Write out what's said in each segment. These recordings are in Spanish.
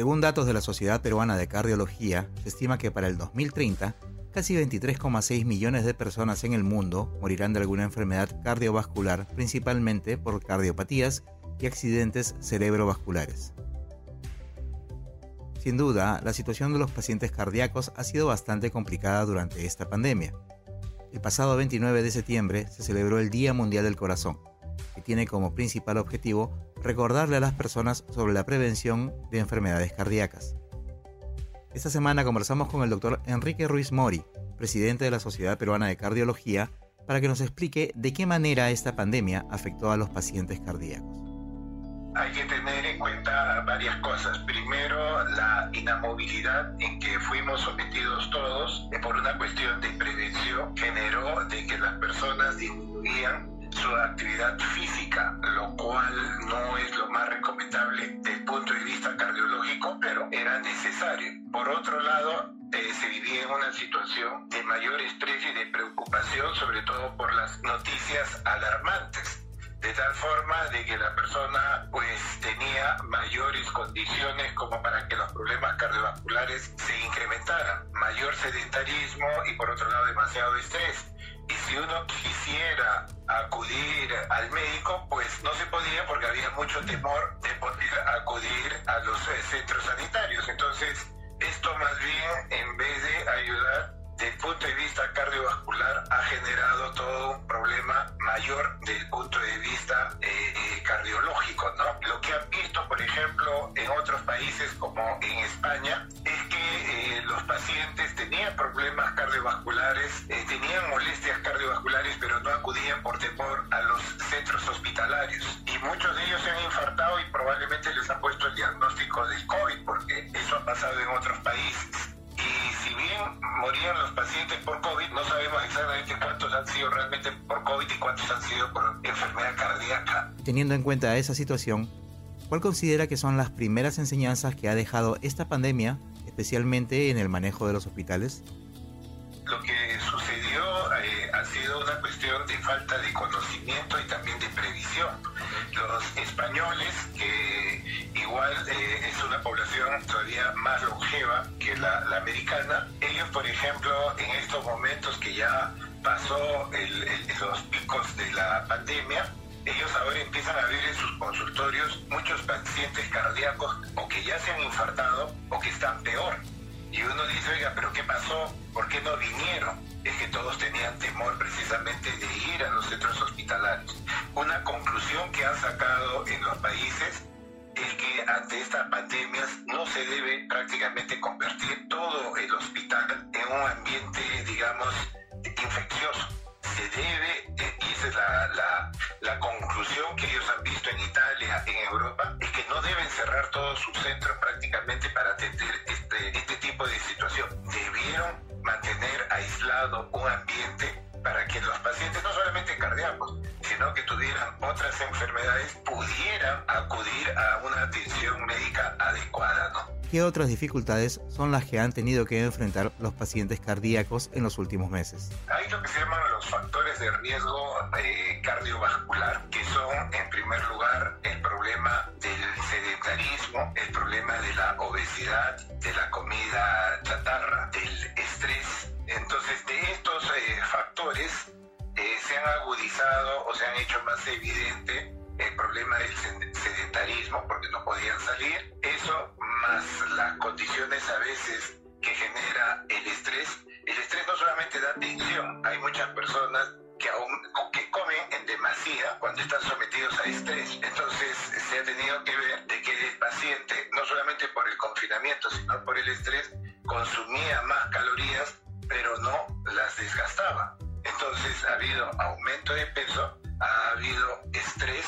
Según datos de la Sociedad Peruana de Cardiología, se estima que para el 2030, casi 23,6 millones de personas en el mundo morirán de alguna enfermedad cardiovascular, principalmente por cardiopatías y accidentes cerebrovasculares. Sin duda, la situación de los pacientes cardíacos ha sido bastante complicada durante esta pandemia. El pasado 29 de septiembre se celebró el Día Mundial del Corazón, que tiene como principal objetivo recordarle a las personas sobre la prevención de enfermedades cardíacas. Esta semana conversamos con el doctor Enrique Ruiz Mori, presidente de la Sociedad Peruana de Cardiología, para que nos explique de qué manera esta pandemia afectó a los pacientes cardíacos. Hay que tener en cuenta varias cosas. Primero, la inamovilidad en que fuimos sometidos todos por una cuestión de prevención generó de que las personas disminuían su actividad física, lo cual no es lo más recomendable desde el punto de vista cardiológico, pero era necesario. Por otro lado, eh, se vivía en una situación de mayor estrés y de preocupación, sobre todo por las noticias alarmantes de tal forma de que la persona pues tenía mayores condiciones como para que los problemas cardiovasculares se incrementaran, mayor sedentarismo y por otro lado demasiado estrés. Si uno quisiera acudir al médico, pues no se podía porque había mucho temor de poder acudir a los eh, centros sanitarios. Entonces, esto más bien, en vez de ayudar desde el punto de vista cardiovascular, ha generado todo un problema mayor desde el punto de vista eh, eh, cardiológico. ¿no? Lo que han visto, por ejemplo, en otros países como en España, es que los pacientes tenían problemas cardiovasculares, tenían molestias cardiovasculares, acudían por temor a los centros hospitalarios. Y muchos de ellos se han infartado y probablemente les han puesto el diagnóstico del COVID, porque eso ha pasado en otros países. Y si bien morían los pacientes por COVID, no sabemos exactamente cuántos han sido realmente por COVID y cuántos han sido por enfermedad cardíaca. Teniendo en cuenta esa situación, ¿cuál considera que son las primeras enseñanzas que ha dejado esta pandemia, especialmente en el manejo de los hospitales? Falta de conocimiento y también de previsión. Los españoles, que igual eh, es una población todavía más longeva que la, americana, ellos, por ejemplo, en estos momentos que ya pasó el, los picos de la pandemia, ellos ahora empiezan a ver en sus consultorios muchos pacientes cardíacos o que ya se han infartado o que están peor. Y uno dice, oiga, pero ¿qué pasó? ¿Por qué no vinieron? Es que todos tenían temor precisamente de ir a los centros hospitalarios. Una conclusión que han sacado en los países es que ante estas pandemias no se debe prácticamente convertir todo el hospital en un ambiente, digamos, infeccioso. Se debe, y esa es la, la, la conclusión que ellos han visto en Italia, en Europa, es que no deben cerrar todos sus centros prácticamente para Mantener aislado un ambiente para que los pacientes, no solamente cardíacos, sino que tuvieran otras enfermedades, pudieran acudir a una atención médica adecuada. ¿Qué otras dificultades son las que han tenido que enfrentar los pacientes cardíacos en los últimos meses? Hay lo que se llaman los factores de riesgo eh, cardiovascular, que son, en primer lugar, el problema del sedentarismo, el problema de la obesidad, de la comida chatarra, del estrés. Entonces, de estos eh, factores eh, se han agudizado o se han hecho más evidente el problema del sedentarismo porque no podían salir. Eso las condiciones a veces que genera el estrés. El estrés no solamente da tensión, hay muchas personas que, aún, que comen en demasía cuando están sometidos a estrés. Entonces se ha tenido que ver de que el paciente, no solamente por el confinamiento, sino por el estrés, consumía más calorías, pero no las desgastaba. Entonces ha habido aumento de peso ha habido estrés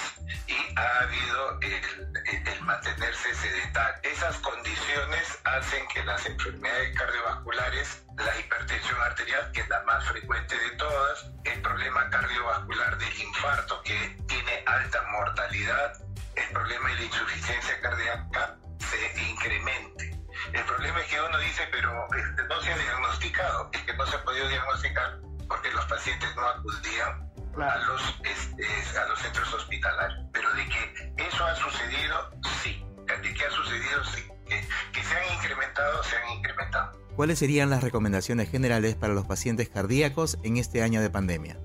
y ha habido el, mantenerse sedentario. Esas condiciones hacen que las enfermedades cardiovasculares, la hipertensión arterial, que es la más frecuente de todas, el problema cardiovascular del infarto, que tiene alta mortalidad, el problema de la insuficiencia cardíaca se incremente. El problema es que uno dice, pero este, no se ha diagnosticado, es que no se ha podido diagnosticar porque los pacientes no acudían a, los, este, a los centros hospitalarios. Pero de que eso ha sucedido, sí. De que ha sucedido, sí. Que, que se han incrementado, se han incrementado. ¿Cuáles serían las recomendaciones generales para los pacientes cardíacos en este año de pandemia?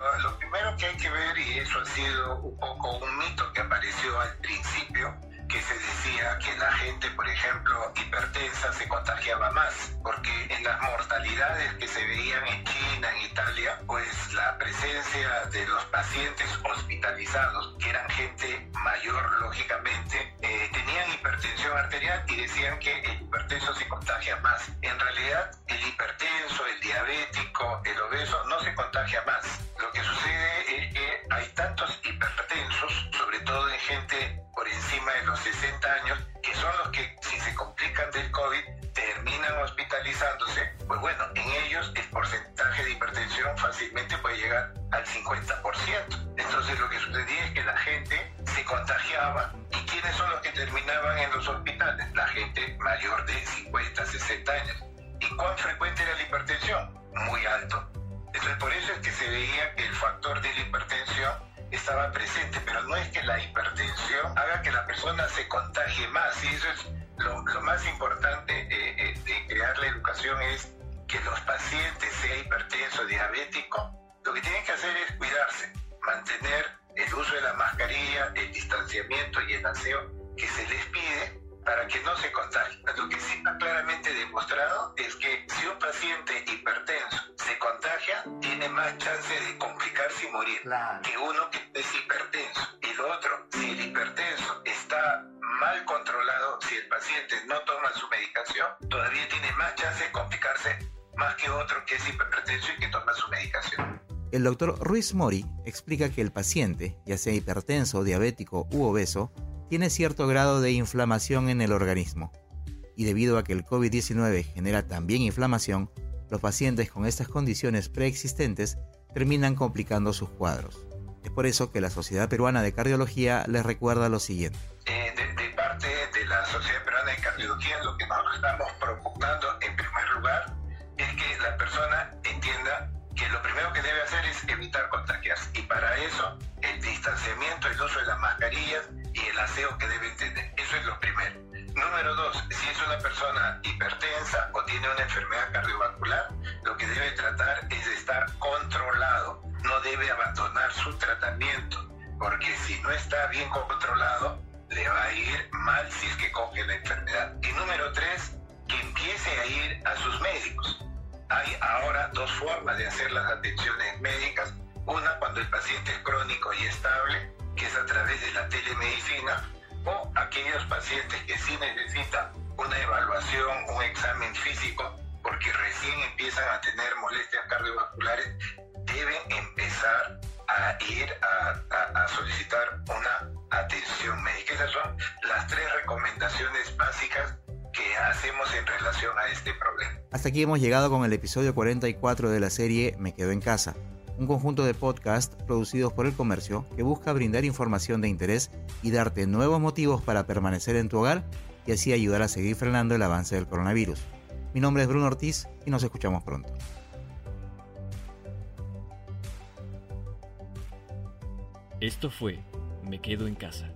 Ah, lo primero que hay que ver, y eso ha sido un poco un mito que apareció al principio, que se decía que la gente, por ejemplo, hipertensa se contagiaba más, porque en las mortalidades que se veían en China, en Italia, pues la presencia de los pacientes hospitalizados, más. En realidad, el hipertenso, el diabético, el obeso no se contagia más. Lo que sucede es que hay tantos hipertensos, sobre todo en gente por encima de los 60 años, que son los que si se complican del COVID terminan hospitalizándose, pues bueno, en ellos el porcentaje de hipertensión fácilmente puede llegar al 50%. Entonces lo que sucedía es que la gente se contagiaba ¿quiénes son los que terminaban en los hospitales? La gente mayor de 50, 60 años. ¿Y cuán frecuente era la hipertensión? Muy alto. Entonces por eso es que se veía que el factor de la hipertensión estaba presente, pero no es que la hipertensión haga que la persona se contagie más. Y eso es lo, más importante eh, eh, de crear la educación es que los pacientes, sea hipertenso, diabético, lo que tienen que hacer es cuidarse, mantener el uso de la mascarilla, el distanciamiento y el aseo que se les pide para que no se contagien. Lo que sí está claramente demostrado es que si un paciente hipertenso se contagia, tiene más chance de complicarse y morir que uno que es hipertenso. Y lo otro, si el hipertenso está mal controlado, si el paciente no toma su medicación, todavía tiene más chance de complicarse más que otro que es hipertenso y que toma su medicación. El doctor Ruiz Mori explica que el paciente, ya sea hipertenso, diabético u obeso, tiene cierto grado de inflamación en el organismo. Y debido a que el COVID-19 genera también inflamación, los pacientes con estas condiciones preexistentes terminan complicando sus cuadros. Es por eso que la Sociedad Peruana de Cardiología les recuerda lo siguiente. Eh, de, parte de la Sociedad Peruana de Cardiología, lo que nos estamos propugnando en primer lugar es que la persona evitar contagiarse. Y para eso, el distanciamiento, el uso de las mascarillas y el aseo que debe tener. Eso es lo primero. Número dos, si es una persona hipertensa o tiene una enfermedad cardiovascular, lo que debe tratar es estar controlado. No debe abandonar su tratamiento, porque si no está bien controlado, le va a ir mal si es que coge la enfermedad. Y número tres, que empiece a ir a sus médicos hay ahora dos formas de hacer las atenciones médicas. Una cuando el paciente es crónico y estable, que es a través de la telemedicina, o aquellos pacientes que sí necesitan una evaluación, un examen físico, porque recién empiezan a tener molestias cardiovasculares, deben empezar a ir a, solicitar una atención médica. Esas son las tres recomendaciones básicas que hacemos en relación a este problema. Hasta aquí hemos llegado con el episodio 44 de la serie Me Quedo en Casa, un conjunto de podcasts producidos por el comercio que busca brindar información de interés y darte nuevos motivos para permanecer en tu hogar y así ayudar a seguir frenando el avance del coronavirus. Mi nombre es Bruno Ortiz y nos escuchamos pronto. Esto fue Me Quedo en Casa.